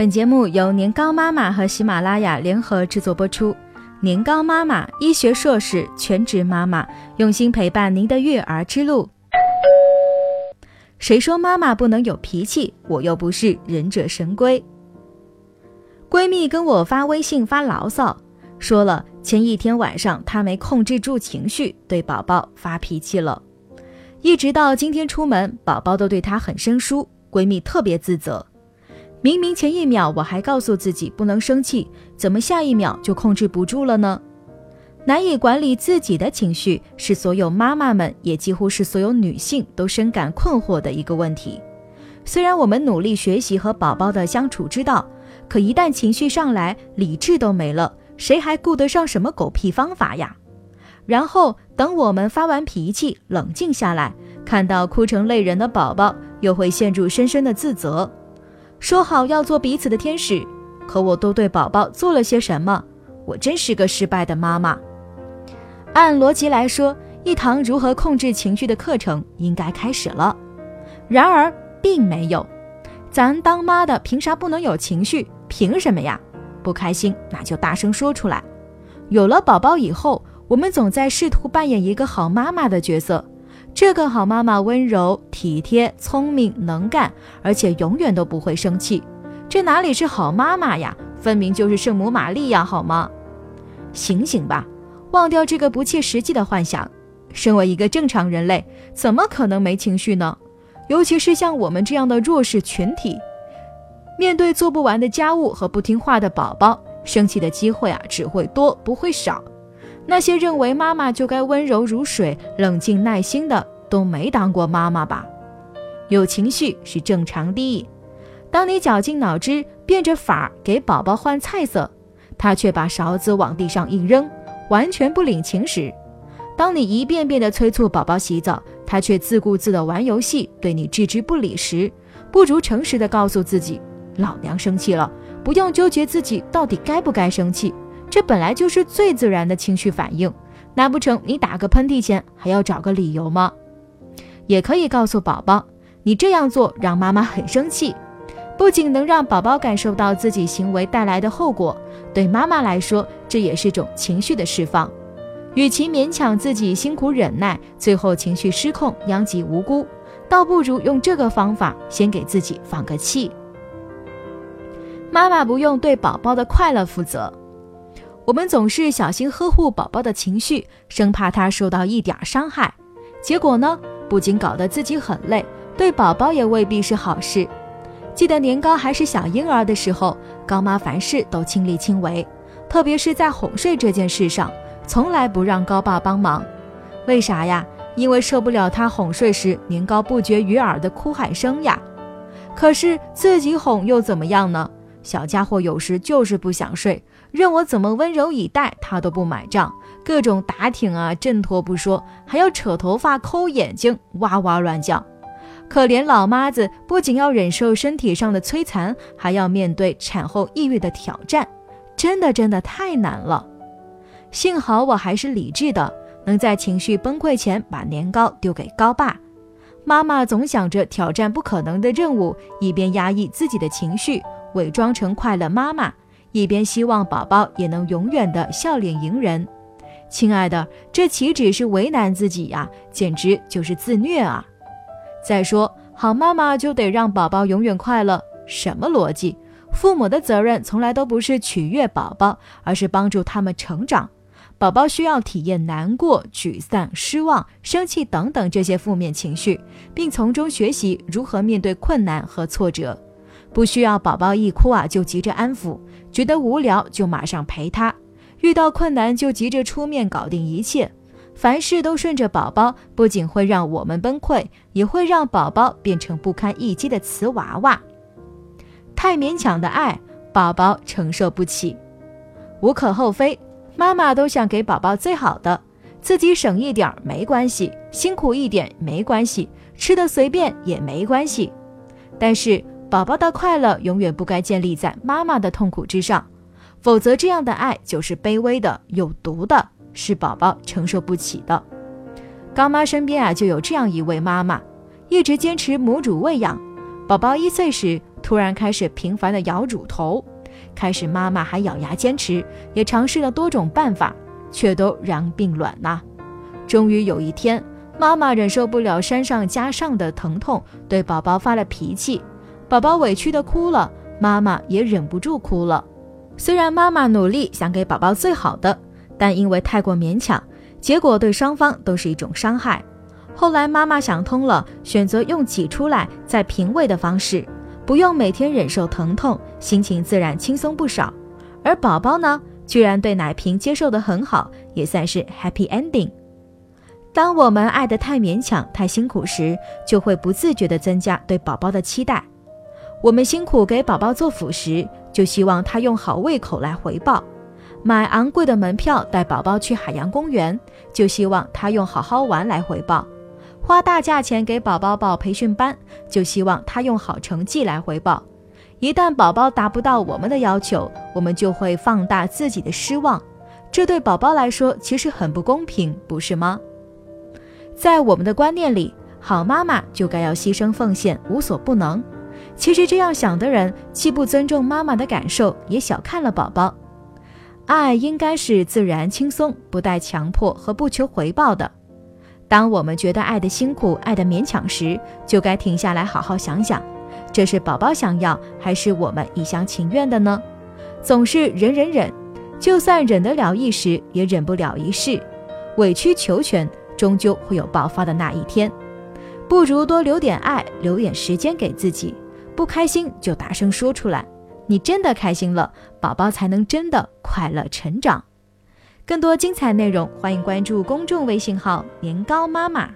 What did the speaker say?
本节目由年糕妈妈和喜马拉雅联合制作播出。年糕妈妈，医学硕士，全职妈妈，用心陪伴您的育儿之路。谁说妈妈不能有脾气？我又不是忍者神龟。闺蜜跟我发微信发牢骚，说了前一天晚上她没控制住情绪，对宝宝发脾气了。一直到今天出门，宝宝都对她很生疏，闺蜜特别自责。明明前一秒我还告诉自己不能生气，怎么下一秒就控制不住了呢？难以管理自己的情绪，是所有妈妈们，也几乎是所有女性都深感困惑的一个问题。虽然我们努力学习和宝宝的相处之道，可一旦情绪上来，理智都没了，谁还顾得上什么狗屁方法呀？然后等我们发完脾气，冷静下来，看到哭成泪人的宝宝，又会陷入深深的自责。说好要做彼此的天使，可我都对宝宝做了些什么？我真是个失败的妈妈。按逻辑来说，一堂如何控制情绪的课程应该开始了，然而并没有。咱当妈的凭啥不能有情绪？凭什么呀？不开心那就大声说出来。有了宝宝以后，我们总在试图扮演一个好妈妈的角色。这个好妈妈温柔体贴、聪明能干，而且永远都不会生气。这哪里是好妈妈呀？分明就是圣母玛利亚，好吗？醒醒吧，忘掉这个不切实际的幻想。身为一个正常人类，怎么可能没情绪呢？尤其是像我们这样的弱势群体，面对做不完的家务和不听话的宝宝，生气的机会啊只会多不会少。那些认为妈妈就该温柔如水、冷静耐心的，都没当过妈妈吧？有情绪是正常的。当你绞尽脑汁变着法儿给宝宝换菜色，他却把勺子往地上一扔，完全不领情时；当你一遍遍地催促宝宝洗澡，他却自顾自地玩游戏，对你置之不理时，不如诚实地告诉自己：老娘生气了，不用纠结自己到底该不该生气。这本来就是最自然的情绪反应，难不成你打个喷嚏前还要找个理由吗？也可以告诉宝宝，你这样做让妈妈很生气，不仅能让宝宝感受到自己行为带来的后果，对妈妈来说，这也是种情绪的释放。与其勉强自己辛苦忍耐，最后情绪失控殃及无辜，倒不如用这个方法先给自己放个气。妈妈不用对宝宝的快乐负责。我们总是小心呵护宝宝的情绪，生怕他受到一点伤害，结果呢，不仅搞得自己很累，对宝宝也未必是好事。记得年糕还是小婴儿的时候，高妈凡事都亲力亲为，特别是在哄睡这件事上，从来不让高爸帮忙。为啥呀？因为受不了他哄睡时年糕不绝于耳的哭喊声呀。可是自己哄又怎么样呢？小家伙有时就是不想睡。任我怎么温柔以待，他都不买账，各种打挺啊、挣脱不说，还要扯头发、抠眼睛，哇哇乱叫。可怜老妈子不仅要忍受身体上的摧残，还要面对产后抑郁的挑战，真的真的太难了。幸好我还是理智的，能在情绪崩溃前把年糕丢给高爸。妈妈总想着挑战不可能的任务，一边压抑自己的情绪，伪装成快乐妈妈。一边希望宝宝也能永远的笑脸迎人，亲爱的，这岂止是为难自己呀，简直就是自虐啊！再说，好妈妈就得让宝宝永远快乐，什么逻辑？父母的责任从来都不是取悦宝宝，而是帮助他们成长。宝宝需要体验难过、沮丧、失望、生气等等这些负面情绪，并从中学习如何面对困难和挫折。不需要宝宝一哭啊就急着安抚，觉得无聊就马上陪他，遇到困难就急着出面搞定一切，凡事都顺着宝宝，不仅会让我们崩溃，也会让宝宝变成不堪一击的瓷娃娃。太勉强的爱，宝宝承受不起。无可厚非，妈妈都想给宝宝最好的，自己省一点没关系，辛苦一点没关系，吃的随便也没关系，但是。宝宝的快乐永远不该建立在妈妈的痛苦之上，否则这样的爱就是卑微的、有毒的，是宝宝承受不起的。高妈身边啊就有这样一位妈妈，一直坚持母乳喂养。宝宝一岁时，突然开始频繁的咬乳头。开始妈妈还咬牙坚持，也尝试了多种办法，却都然并卵呐。终于有一天，妈妈忍受不了山上加上的疼痛，对宝宝发了脾气。宝宝委屈的哭了，妈妈也忍不住哭了。虽然妈妈努力想给宝宝最好的，但因为太过勉强，结果对双方都是一种伤害。后来妈妈想通了，选择用挤出来再平喂的方式，不用每天忍受疼痛，心情自然轻松不少。而宝宝呢，居然对奶瓶接受得很好，也算是 happy ending。当我们爱得太勉强、太辛苦时，就会不自觉地增加对宝宝的期待。我们辛苦给宝宝做辅食，就希望他用好胃口来回报；买昂贵的门票带宝宝去海洋公园，就希望他用好好玩来回报；花大价钱给宝宝报培训班，就希望他用好成绩来回报。一旦宝宝达不到我们的要求，我们就会放大自己的失望，这对宝宝来说其实很不公平，不是吗？在我们的观念里，好妈妈就该要牺牲奉献，无所不能。其实这样想的人，既不尊重妈妈的感受，也小看了宝宝。爱应该是自然、轻松，不带强迫和不求回报的。当我们觉得爱的辛苦、爱的勉强时，就该停下来好好想想，这是宝宝想要，还是我们一厢情愿的呢？总是忍忍忍，就算忍得了一时，也忍不了一世。委曲求全，终究会有爆发的那一天。不如多留点爱，留点时间给自己。不开心就大声说出来，你真的开心了，宝宝才能真的快乐成长。更多精彩内容，欢迎关注公众微信号“年糕妈妈”。